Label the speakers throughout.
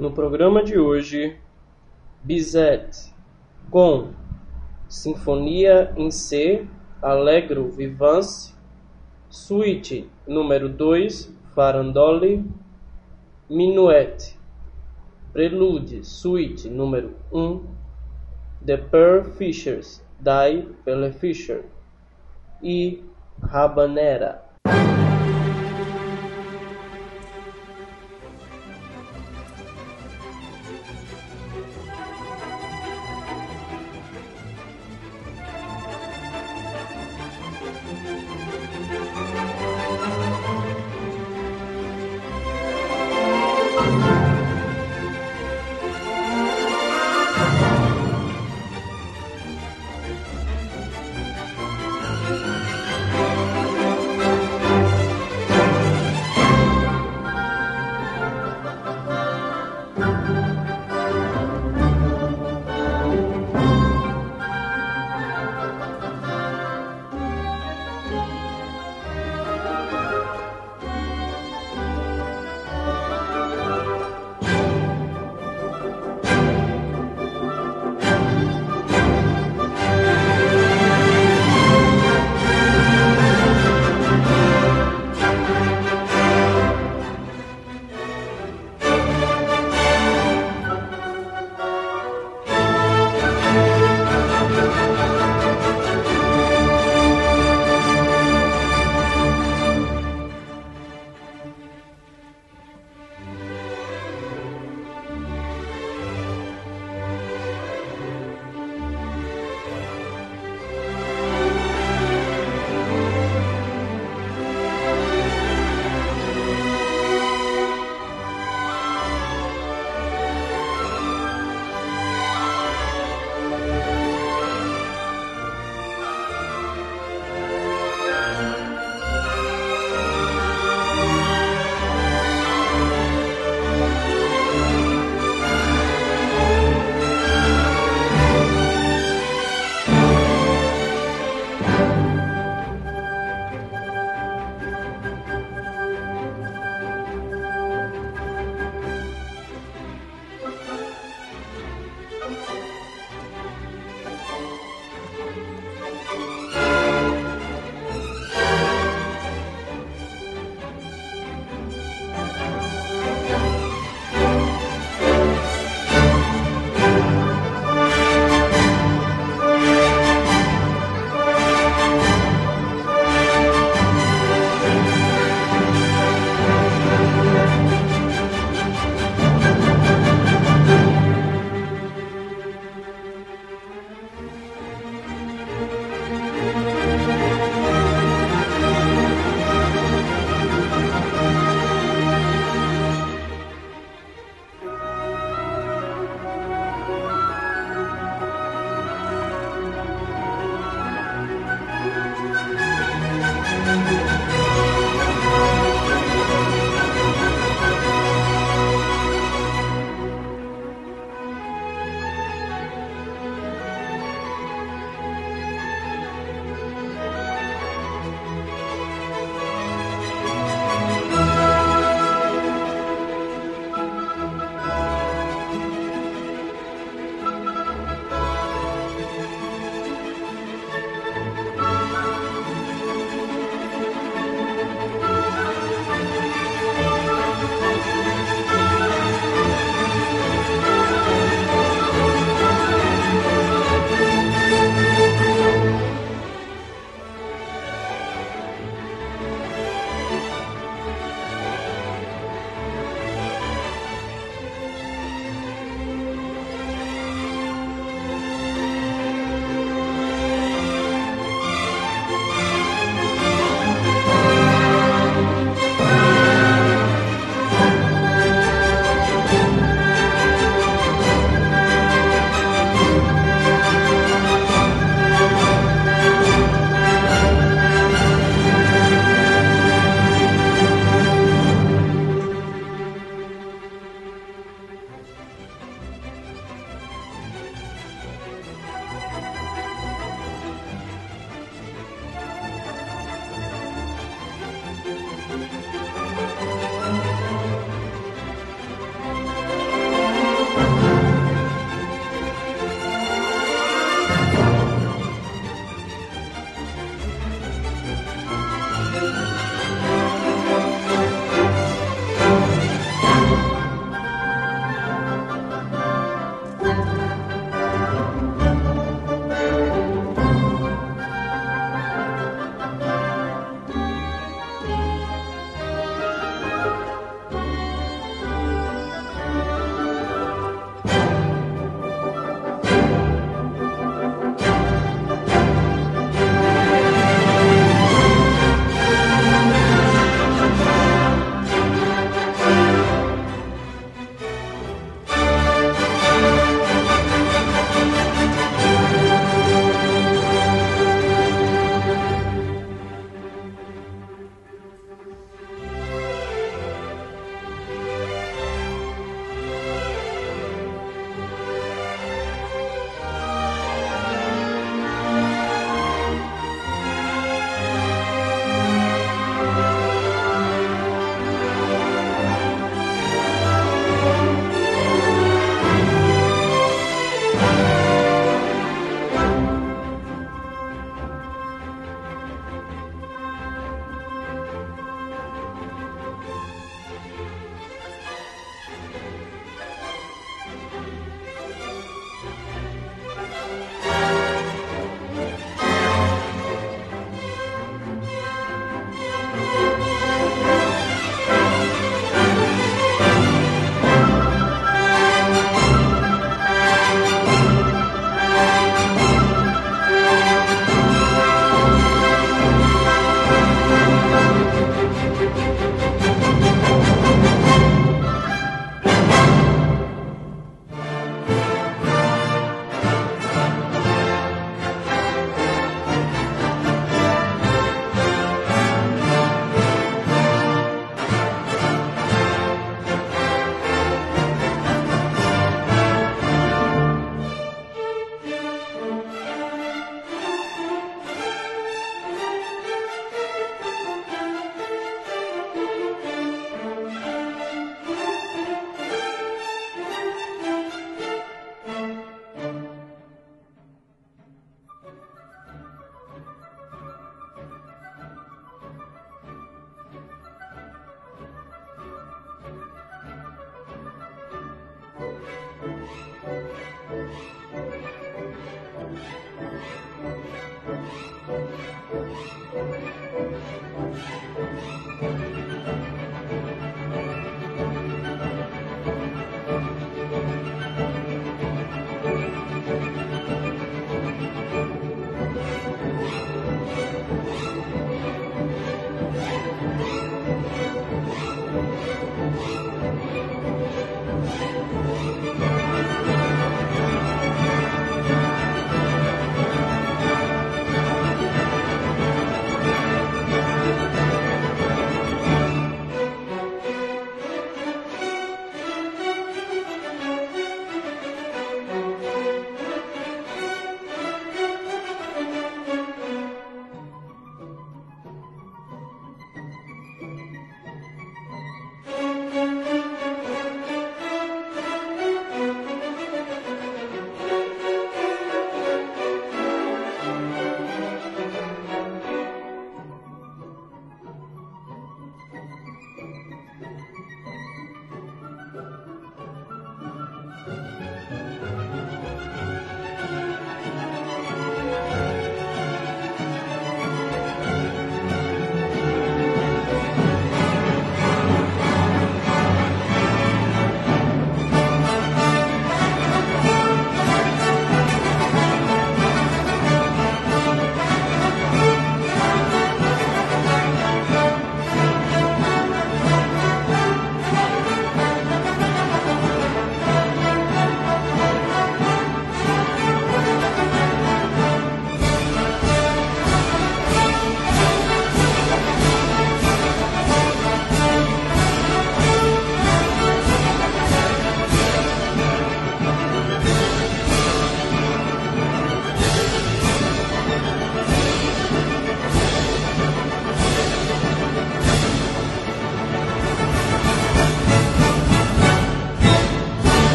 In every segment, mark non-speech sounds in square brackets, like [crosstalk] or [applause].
Speaker 1: No programa de hoje, Bizet com Sinfonia em C, Allegro Vivance, Suíte número 2, Farandole, Minuet, Prelude, Suíte número 1, The Pearl Fishers, Die Pelle Fischer e Rabanera.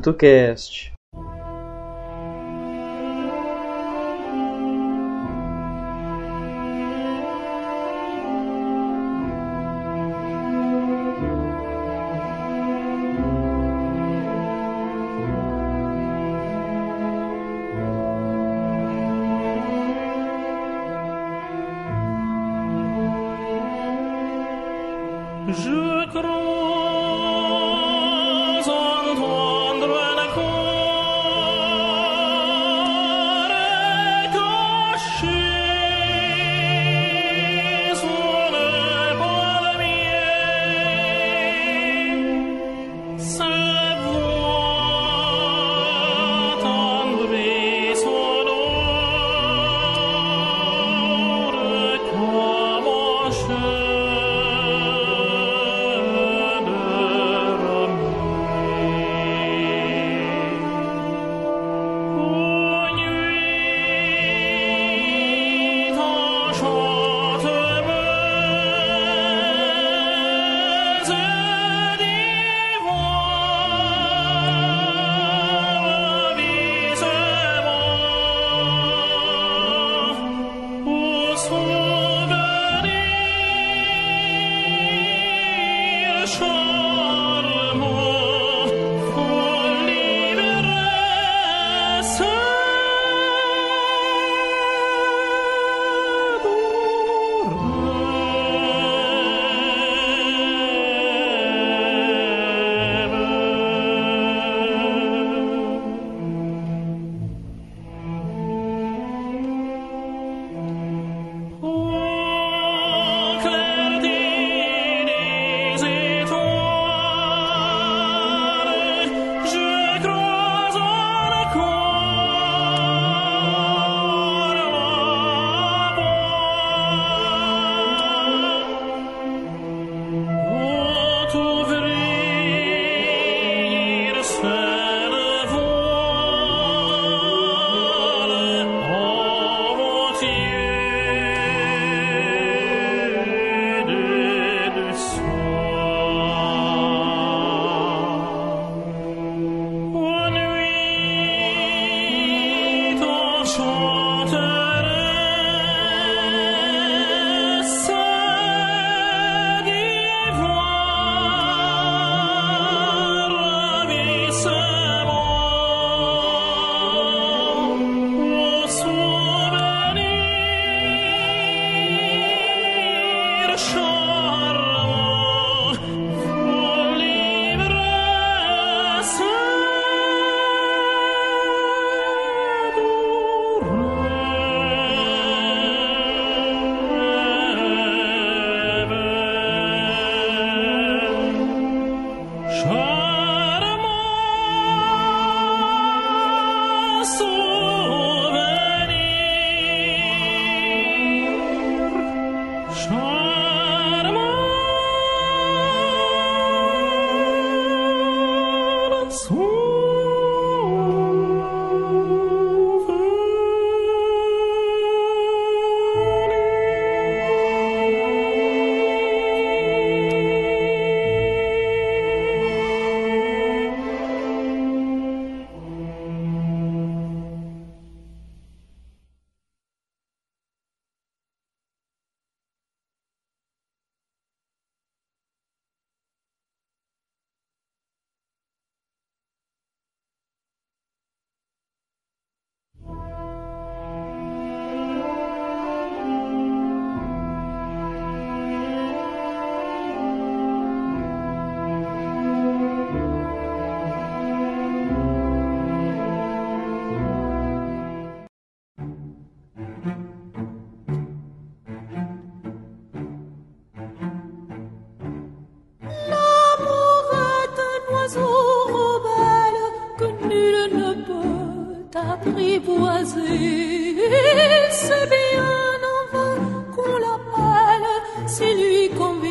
Speaker 2: Tinto c'est lui
Speaker 3: qu'on veut.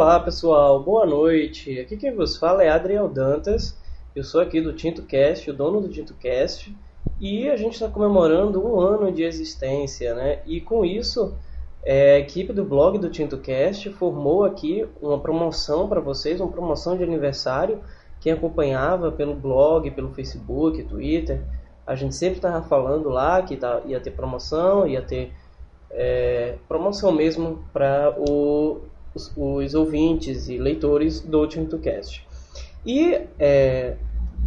Speaker 1: Olá pessoal, boa noite. Aqui quem vos fala é Adriel Dantas. Eu sou aqui do Tinto Cast, o dono do Tinto Cast, e a gente está comemorando um ano de existência, né? E com isso, é, a equipe do blog do Tinto Cast formou aqui uma promoção para vocês, uma promoção de aniversário. Quem acompanhava pelo blog, pelo Facebook, Twitter, a gente sempre estava falando lá que tá- ia ter promoção, ia ter é, promoção mesmo para os, os ouvintes e leitores do TintoCast. E é,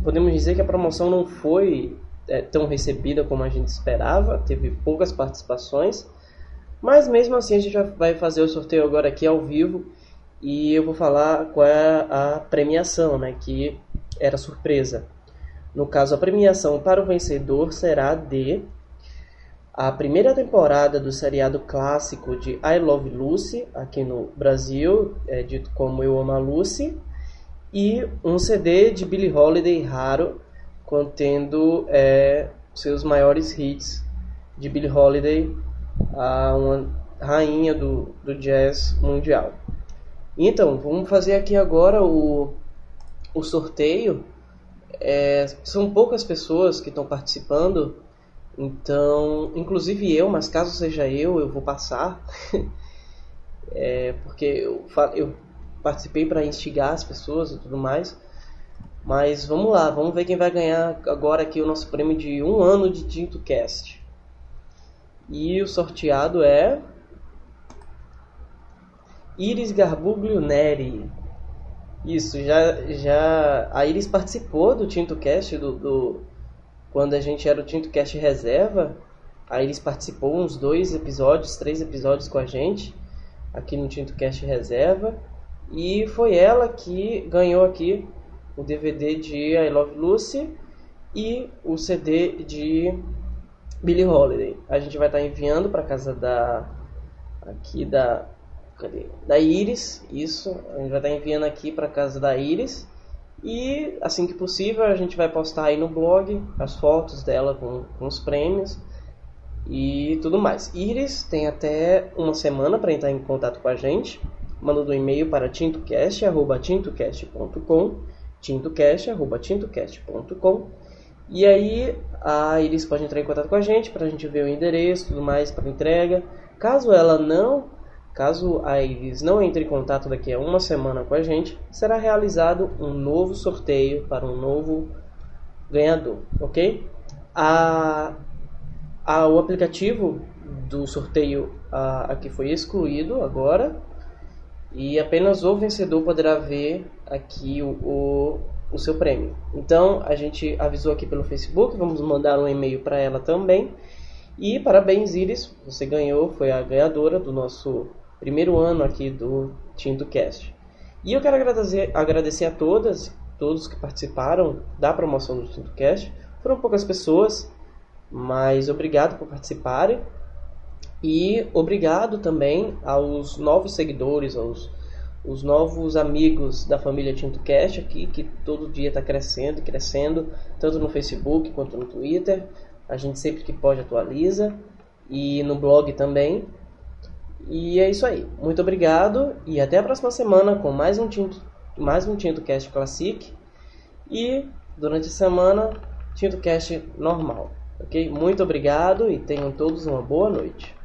Speaker 1: podemos dizer que a promoção não foi é, tão recebida como a gente esperava, teve poucas participações, mas mesmo assim a gente vai fazer o sorteio agora aqui ao vivo e eu vou falar qual é a premiação, né, que era surpresa. No caso, a premiação para o vencedor será de a primeira temporada do seriado clássico de I Love Lucy, aqui no Brasil, é dito como Eu Amo a Lucy, e um CD de Billie Holiday raro, contendo é, seus maiores hits de Billie Holiday, a uma rainha do, do jazz mundial. Então, vamos fazer aqui agora o, o sorteio. É, são poucas pessoas que estão participando, então, inclusive eu, mas caso seja eu, eu vou passar. [laughs] é, porque eu, eu participei para instigar as pessoas e tudo mais. Mas vamos lá, vamos ver quem vai ganhar agora aqui o nosso prêmio de um ano de TintoCast. E o sorteado é. Iris Garbuglio Neri. Isso, já, já. A Iris participou do TintoCast, do, do, quando a gente era o TintoCast Reserva. A Iris participou uns dois episódios, três episódios com a gente. aqui no Tinto Cast Reserva. E foi ela que ganhou aqui o DVD de I Love Lucy e o CD de Billie Holiday. A gente vai estar enviando para casa da aqui da cadê? Da Iris, isso. A gente vai estar enviando aqui para casa da Iris. E assim que possível a gente vai postar aí no blog as fotos dela com, com os prêmios e tudo mais. Iris tem até uma semana para entrar em contato com a gente, mandando um e-mail para tintocast@tintocast.com, tintocast@tintocast.com. E aí a Iris pode entrar em contato com a gente para a gente ver o endereço, tudo mais para entrega. Caso ela não Caso a Iris não entre em contato daqui a uma semana com a gente, será realizado um novo sorteio para um novo ganhador, ok? A, a, o aplicativo do sorteio a, aqui foi excluído agora e apenas o vencedor poderá ver aqui o, o, o seu prêmio. Então a gente avisou aqui pelo Facebook, vamos mandar um e-mail para ela também. E parabéns, Iris, você ganhou, foi a ganhadora do nosso primeiro ano aqui do Tinto Cast. E eu quero agradecer, agradecer a todas, todos que participaram da promoção do Tinto Cast. Foram poucas pessoas, mas obrigado por participarem. E obrigado também aos novos seguidores, aos os novos amigos da família Tinto Cast aqui, que todo dia está crescendo e crescendo, tanto no Facebook quanto no Twitter. A gente sempre que pode atualiza. E no blog também. E é isso aí. Muito obrigado e até a próxima semana com mais um Tinto, mais um Tinto Cast Classic e durante a semana Tinto Cast normal. OK? Muito obrigado e tenham todos uma boa noite.